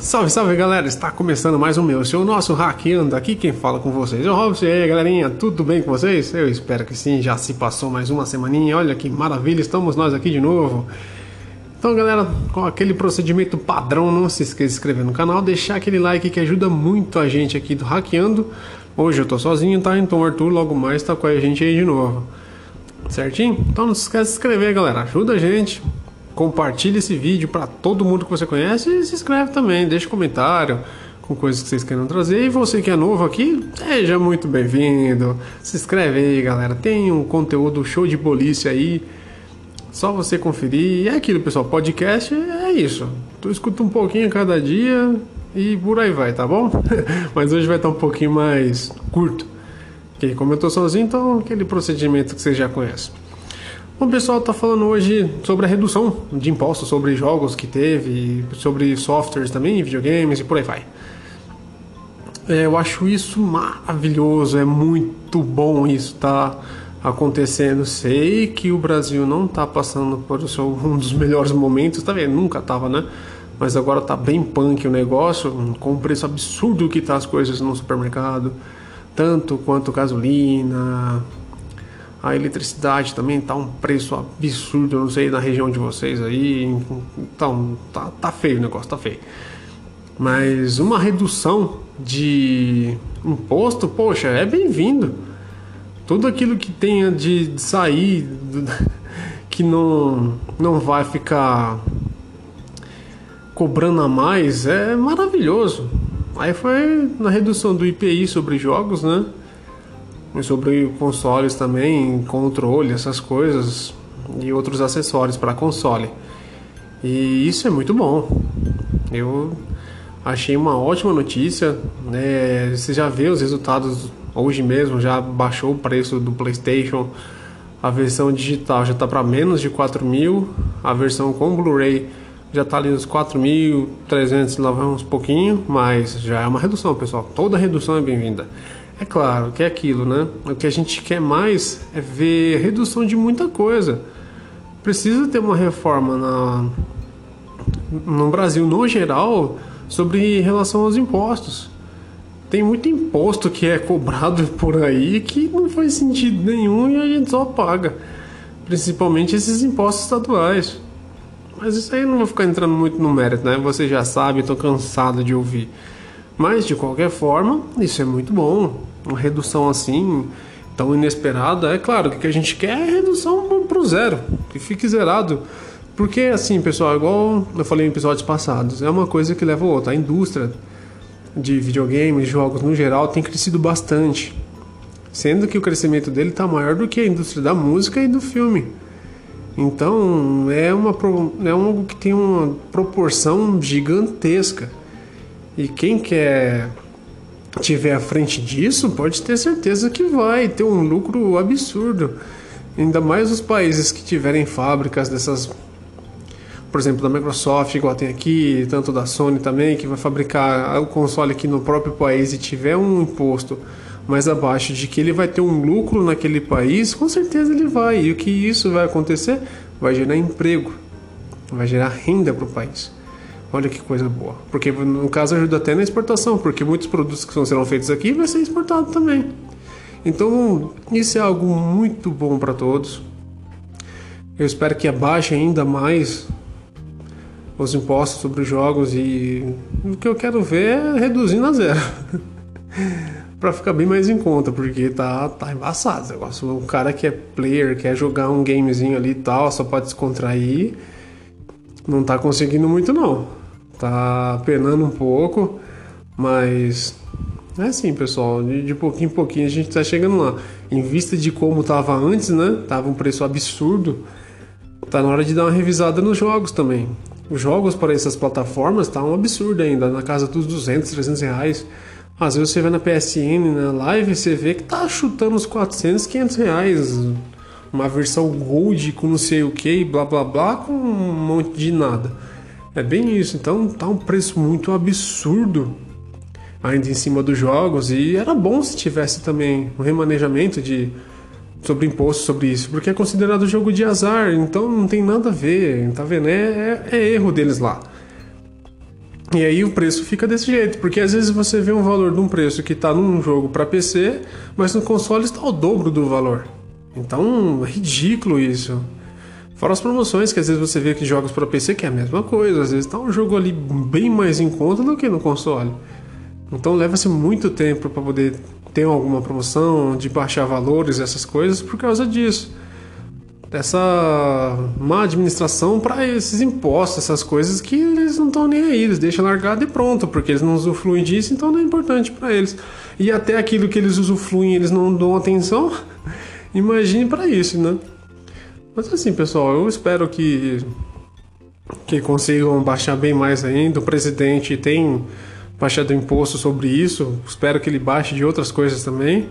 Salve, salve galera! Está começando mais um meu, seu nosso hackeando. Aqui quem fala com vocês é o Robson. E aí galerinha, tudo bem com vocês? Eu espero que sim, já se passou mais uma semaninha. Olha que maravilha, estamos nós aqui de novo. Então galera, com aquele procedimento padrão, não se esqueça de se inscrever no canal, deixar aquele like que ajuda muito a gente aqui do hackeando. Hoje eu tô sozinho, tá? Então o Arthur logo mais tá com a gente aí de novo. Certinho? Então não se esqueça de se inscrever, galera. Ajuda a gente compartilhe esse vídeo para todo mundo que você conhece e se inscreve também, deixa um comentário com coisas que vocês queiram trazer. E você que é novo aqui, seja muito bem-vindo. Se inscreve aí, galera. Tem um conteúdo show de polícia aí. Só você conferir. E é aquilo, pessoal. Podcast é isso. Tu escuta um pouquinho cada dia e por aí vai, tá bom? Mas hoje vai estar um pouquinho mais curto. Porque como eu tô sozinho, então aquele procedimento que vocês já conhecem. O pessoal está falando hoje sobre a redução de impostos sobre jogos que teve, sobre softwares também, videogames e por aí vai. É, eu acho isso maravilhoso, é muito bom isso tá acontecendo. Sei que o Brasil não está passando por seu, um dos melhores momentos, tá vendo? Nunca tava, né? Mas agora tá bem punk o negócio, com o preço absurdo que tá as coisas no supermercado, tanto quanto gasolina, a eletricidade também tá um preço absurdo, eu não sei na região de vocês aí. Então, tá, tá feio o negócio, tá feio. Mas uma redução de imposto, poxa, é bem-vindo. Tudo aquilo que tenha de sair, que não, não vai ficar cobrando a mais, é maravilhoso. Aí foi na redução do IPI sobre jogos, né? Sobre consoles também, controle, essas coisas e outros acessórios para console. E isso é muito bom. Eu achei uma ótima notícia. É, você já vê os resultados hoje mesmo, já baixou o preço do PlayStation. A versão digital já está para menos de 4 mil. A versão com Blu-ray já está ali nos 4.300, lá vai uns pouquinho, mas já é uma redução, pessoal. Toda redução é bem-vinda. É claro que é aquilo, né? O que a gente quer mais é ver redução de muita coisa. Precisa ter uma reforma na, no Brasil, no geral, sobre relação aos impostos. Tem muito imposto que é cobrado por aí que não faz sentido nenhum e a gente só paga. Principalmente esses impostos estaduais. Mas isso aí eu não vou ficar entrando muito no mérito, né? Você já sabe, estou cansado de ouvir. Mas de qualquer forma, isso é muito bom. Uma redução assim, tão inesperada, é claro o que a gente quer é redução para o zero, que fique zerado. Porque assim, pessoal, igual eu falei em episódios passados, é uma coisa que leva a outra. A indústria de videogames, jogos no geral, tem crescido bastante. Sendo que o crescimento dele está maior do que a indústria da música e do filme. Então é, uma, é algo que tem uma proporção gigantesca. E quem quer tiver à frente disso, pode ter certeza que vai ter um lucro absurdo. Ainda mais os países que tiverem fábricas dessas, por exemplo, da Microsoft, igual tem aqui, tanto da Sony também, que vai fabricar o console aqui no próprio país e tiver um imposto mais abaixo de que ele vai ter um lucro naquele país, com certeza ele vai. E o que isso vai acontecer? Vai gerar emprego, vai gerar renda para o país. Olha que coisa boa. Porque no caso ajuda até na exportação, porque muitos produtos que serão feitos aqui vai ser exportado também. Então, isso é algo muito bom para todos. Eu espero que abaixe ainda mais os impostos sobre os jogos e o que eu quero ver é reduzindo a zero. para ficar bem mais em conta, porque tá, tá embaçado esse negócio. O cara que é player, quer jogar um gamezinho ali e tal, só pode descontrair, não tá conseguindo muito não tá penando um pouco, mas é assim, pessoal, de, de pouquinho em pouquinho a gente tá chegando lá. Em vista de como tava antes, né? Tava um preço absurdo. Tá na hora de dar uma revisada nos jogos também. Os jogos para essas plataformas tá um absurdo ainda, na casa dos 200, 300 reais. Às vezes você vê na PSN, na live, você vê que tá chutando os 400, 500 reais. Uma versão Gold com não sei o que, blá blá blá, com um monte de nada. É bem isso, então tá um preço muito absurdo ainda em cima dos jogos e era bom se tivesse também um remanejamento de sobre imposto sobre isso, porque é considerado jogo de azar, então não tem nada a ver, tá vendo? É, é, é erro deles lá. E aí o preço fica desse jeito, porque às vezes você vê um valor de um preço que está num jogo para PC, mas no console está o dobro do valor. Então, é ridículo isso. Fora as promoções, que às vezes você vê que jogos para PC que é a mesma coisa, às vezes está um jogo ali bem mais em conta do que no console. Então leva-se muito tempo para poder ter alguma promoção, de baixar valores, essas coisas, por causa disso. Dessa má administração para esses impostos, essas coisas que eles não estão nem aí, eles deixam largado e pronto, porque eles não usufruem disso, então não é importante para eles. E até aquilo que eles usufruem, eles não dão atenção, imagine para isso, né? Mas assim, pessoal, eu espero que que consigam baixar bem mais ainda. O presidente tem baixado imposto sobre isso. Espero que ele baixe de outras coisas também.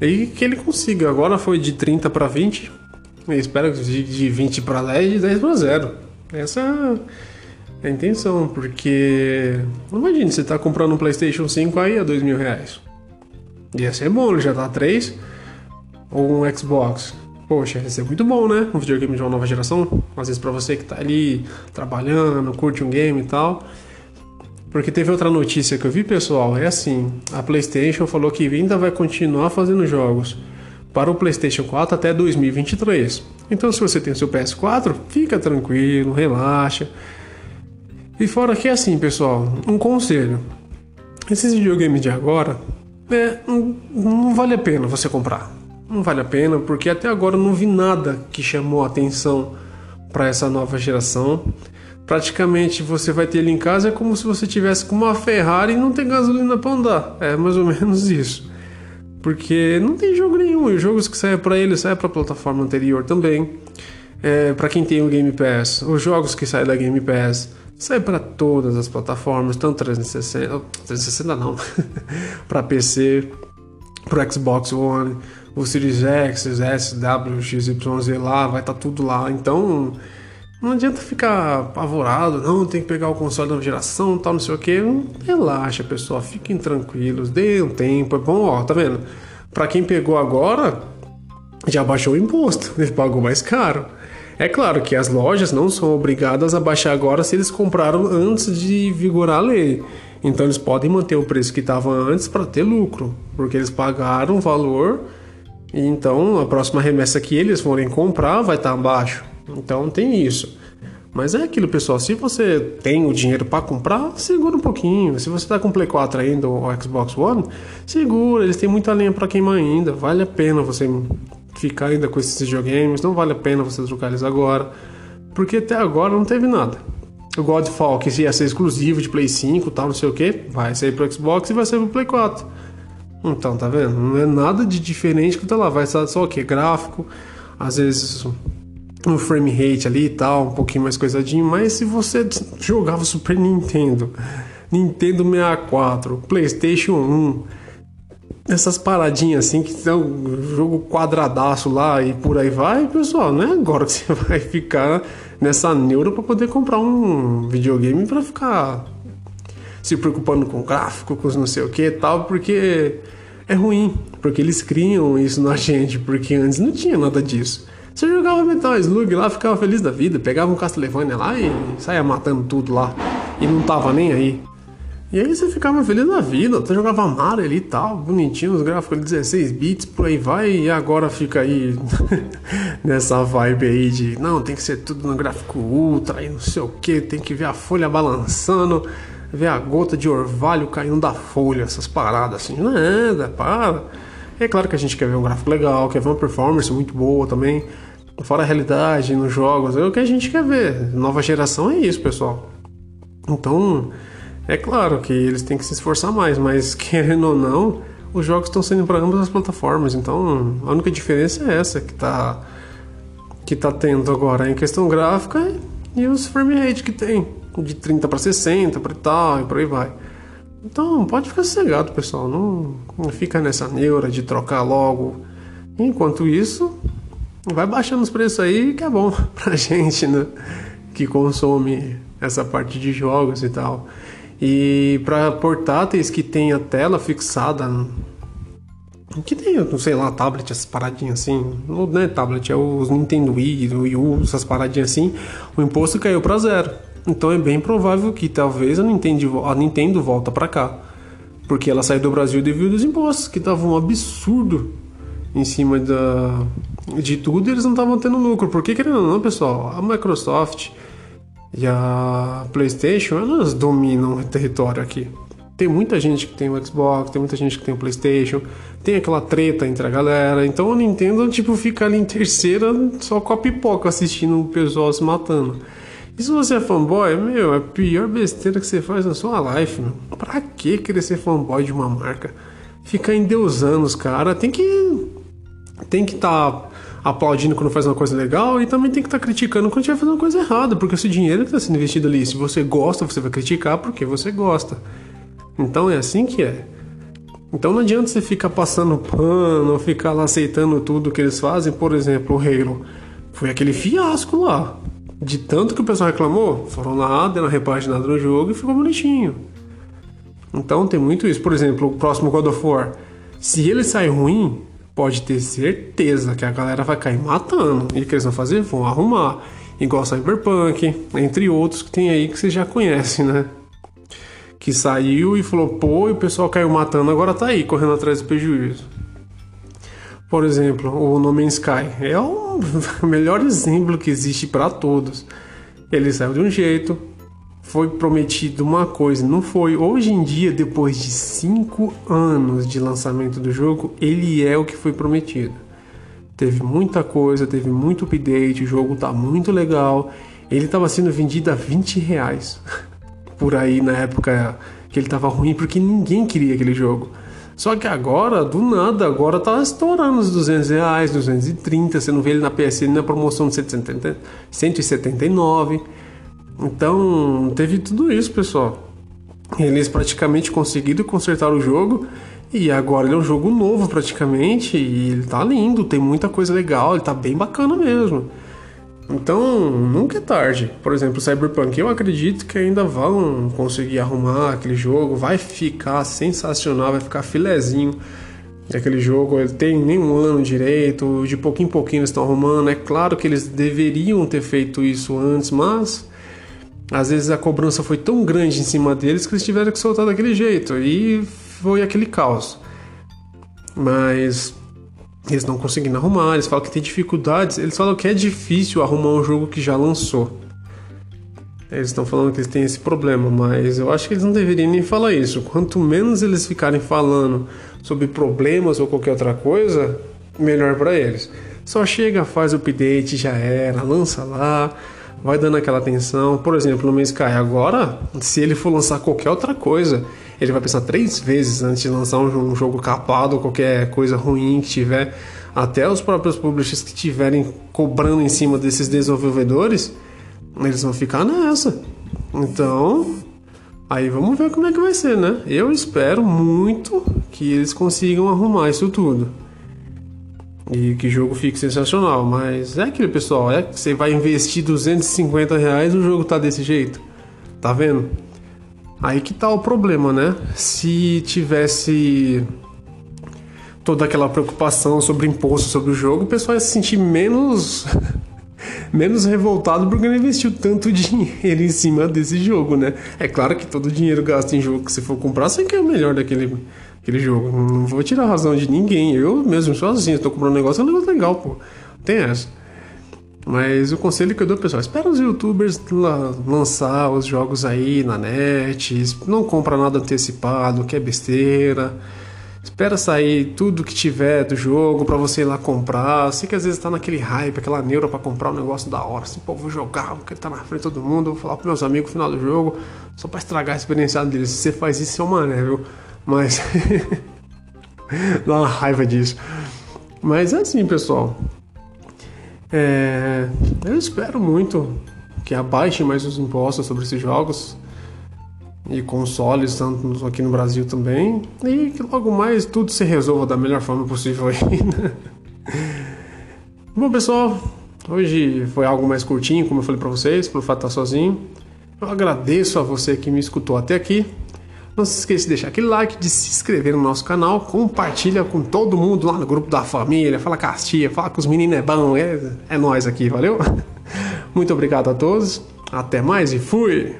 E que ele consiga. Agora foi de 30 para 20. Eu espero que de 20 para 10 de 10 para 0. Essa é a intenção, porque imagine você tá comprando um PlayStation 5 aí a 2 mil reais. Ia ser bom, ele já tá 3. Ou um Xbox. Poxa, ia ser muito bom, né? Um videogame de uma nova geração. Às vezes para você que tá ali trabalhando, curte um game e tal. Porque teve outra notícia que eu vi, pessoal, é assim, a PlayStation falou que ainda vai continuar fazendo jogos para o PlayStation 4 até 2023. Então, se você tem seu PS4, fica tranquilo, relaxa. E fora que é assim, pessoal, um conselho. Esses videogames de agora, é, não vale a pena você comprar não vale a pena, porque até agora eu não vi nada que chamou atenção para essa nova geração. Praticamente você vai ter ele em casa é como se você tivesse com uma Ferrari e não tem gasolina para andar. É mais ou menos isso. Porque não tem jogo nenhum, e os jogos que saem para ele saem para a plataforma anterior também. É, para quem tem o Game Pass, os jogos que saem da Game Pass saem para todas as plataformas, tanto 360, 360 não, para PC, para Xbox One, o Series X, S, W, X, Y, Z lá, vai estar tá tudo lá. Então não adianta ficar apavorado, não, tem que pegar o console da geração, tal, não sei o que. Relaxa, pessoal, fiquem tranquilos, dê um tempo, é bom, ó, tá vendo? Para quem pegou agora, já baixou o imposto, ele pagou mais caro. É claro que as lojas não são obrigadas a baixar agora se eles compraram antes de vigorar a lei. Então eles podem manter o preço que estava antes para ter lucro, porque eles pagaram o valor então a próxima remessa que eles forem comprar vai estar abaixo. Então tem isso. Mas é aquilo, pessoal. Se você tem o dinheiro para comprar, segura um pouquinho. Se você está com o Play 4 ainda ou Xbox One, segura. Eles têm muita lenha para queimar ainda. Vale a pena você ficar ainda com esses videogames. Não vale a pena você trocar eles agora. Porque até agora não teve nada. O Godfall, que ia ser exclusivo de Play 5 tal, não sei o que, vai sair pro Xbox e vai sair pro Play 4. Então, tá vendo? Não é nada de diferente que tá lá. Vai só, o que? Gráfico, às vezes um frame rate ali e tal, um pouquinho mais coisadinho. Mas se você jogava Super Nintendo, Nintendo 64, PlayStation 1, essas paradinhas assim que são jogo quadradaço lá e por aí vai, pessoal, não é agora que você vai ficar nessa neura para poder comprar um videogame para ficar se preocupando com gráfico, com não sei o que e tal, porque é ruim, porque eles criam isso na gente, porque antes não tinha nada disso. Você jogava Metal Slug lá, ficava feliz da vida, pegava um Castlevania lá e saía matando tudo lá, e não tava nem aí. E aí você ficava feliz da vida, você jogava Mario ali e tal, bonitinho, os gráficos de 16 bits, por aí vai, e agora fica aí nessa vibe aí de não, tem que ser tudo no gráfico ultra e não sei o que, tem que ver a folha balançando ver a gota de orvalho caindo da folha, essas paradas assim, nada, para. É claro que a gente quer ver um gráfico legal, quer ver uma performance muito boa também, fora a realidade nos jogos, é o que a gente quer ver. Nova geração é isso, pessoal. Então, é claro que eles têm que se esforçar mais, mas querendo ou não, os jogos estão sendo para ambas as plataformas, então a única diferença é essa que tá que tá tendo agora em questão gráfica e os frame rate que tem de 30 para 60 para tal e por aí vai. Então pode ficar sossegado, pessoal. Não, não fica nessa neura de trocar logo. Enquanto isso, vai baixando os preços aí que é bom pra gente, né? Que consome essa parte de jogos e tal. E para portáteis que tem a tela fixada, que tem, não sei lá, tablet, essas paradinhas assim, não é tablet, é os Nintendo Wii, o Wii U, essas paradinhas assim, o imposto caiu para zero. Então é bem provável que talvez a Nintendo, a Nintendo volta para cá. Porque ela saiu do Brasil devido aos impostos, que estavam um absurdo em cima da, de tudo e eles não estavam tendo lucro. Porque, querendo ou não, pessoal, a Microsoft e a PlayStation, elas dominam o território aqui. Tem muita gente que tem o Xbox, tem muita gente que tem o PlayStation, tem aquela treta entre a galera. Então a Nintendo, tipo, fica ali em terceira só com a pipoca assistindo o pessoal se matando. E se você é fanboy, meu, é a pior besteira que você faz na sua life, meu. Pra que querer ser fanboy de uma marca? Ficar endeusando os caras, tem que. Tem que estar tá aplaudindo quando faz uma coisa legal e também tem que estar tá criticando quando estiver fazendo uma coisa errada, porque esse dinheiro que está sendo investido ali, se você gosta, você vai criticar porque você gosta. Então é assim que é. Então não adianta você ficar passando pano ficar lá aceitando tudo que eles fazem. Por exemplo, o Halo. Foi aquele fiasco lá. De tanto que o pessoal reclamou, foram lá, deram repaginado no jogo e ficou bonitinho. Então tem muito isso. Por exemplo, o próximo God of War. Se ele sair ruim, pode ter certeza que a galera vai cair matando. E o que eles vão fazer? Vão arrumar. Igual Cyberpunk, entre outros que tem aí que você já conhece, né? que saiu e falou, pô, e o pessoal caiu matando, agora tá aí, correndo atrás do prejuízo. Por exemplo, o No Man's Sky é o melhor exemplo que existe para todos. Ele saiu de um jeito, foi prometido uma coisa, não foi. Hoje em dia, depois de 5 anos de lançamento do jogo, ele é o que foi prometido. Teve muita coisa, teve muito update, o jogo tá muito legal. Ele estava sendo vendido a 20 reais. por aí na época que ele tava ruim, porque ninguém queria aquele jogo. Só que agora, do nada, agora tá estourando os 200 reais, 230. Você não vê ele na PSN na promoção de 179. Então, teve tudo isso, pessoal. Eles praticamente conseguiram consertar o jogo. E agora ele é um jogo novo, praticamente. E ele tá lindo, tem muita coisa legal, ele tá bem bacana mesmo. Então, nunca é tarde. Por exemplo, Cyberpunk, eu acredito que ainda vão conseguir arrumar aquele jogo, vai ficar sensacional, vai ficar filezinho. Aquele jogo ele tem nem um ano direito, de pouquinho em pouquinho eles estão arrumando. É claro que eles deveriam ter feito isso antes, mas às vezes a cobrança foi tão grande em cima deles que eles tiveram que soltar daquele jeito e foi aquele caos. Mas eles não conseguindo arrumar, eles falam que tem dificuldades, eles falam que é difícil arrumar um jogo que já lançou. Eles estão falando que eles têm esse problema, mas eu acho que eles não deveriam nem falar isso. Quanto menos eles ficarem falando sobre problemas ou qualquer outra coisa, melhor para eles. Só chega, faz o update, já era, lança lá, vai dando aquela atenção. Por exemplo, no mês Sky agora, se ele for lançar qualquer outra coisa, ele vai pensar três vezes antes de lançar um, jogo capado ou qualquer coisa ruim que tiver. Até os próprios publishers que estiverem cobrando em cima desses desenvolvedores, eles vão ficar nessa. Então, aí vamos ver como é que vai ser, né? Eu espero muito que eles consigam arrumar isso tudo. E que o jogo fique sensacional. Mas é aquilo, pessoal. É que você vai investir 250 reais o jogo tá desse jeito. Tá vendo? Aí que tá o problema, né? Se tivesse toda aquela preocupação sobre imposto sobre o jogo, o pessoal ia se sentir menos menos revoltado porque não investiu tanto dinheiro em cima desse jogo, né? É claro que todo dinheiro gasto em jogo que você for comprar, você quer o melhor daquele aquele jogo. Não vou tirar a razão de ninguém. Eu mesmo sozinho estou comprando um negócio, é um negócio legal, pô. Tem essa. Mas o conselho que eu dou, pessoal, espera os youtubers lançar os jogos aí na net, não compra nada antecipado, que é besteira. Espera sair tudo que tiver do jogo para você ir lá comprar. Sei que às vezes tá naquele hype, aquela neura para comprar um negócio da hora. Assim, pô, vou jogar, porque tá na frente de todo mundo, vou falar pros meus amigos no final do jogo, só para estragar a experiência deles. Se você faz isso, é uma mané, viu? Mas. dá uma raiva disso. Mas é assim, pessoal. É, eu espero muito que abaixe mais os impostos sobre esses jogos e consoles, tanto aqui no Brasil também, e que logo mais tudo se resolva da melhor forma possível aí, né? Bom, pessoal, hoje foi algo mais curtinho, como eu falei para vocês, pelo fato de estar sozinho. Eu agradeço a você que me escutou até aqui. Não se esqueça de deixar aquele like, de se inscrever no nosso canal, compartilha com todo mundo lá no grupo da família, fala com as tia, fala com os meninos é bom, é, é nós aqui, valeu? Muito obrigado a todos, Até mais e fui!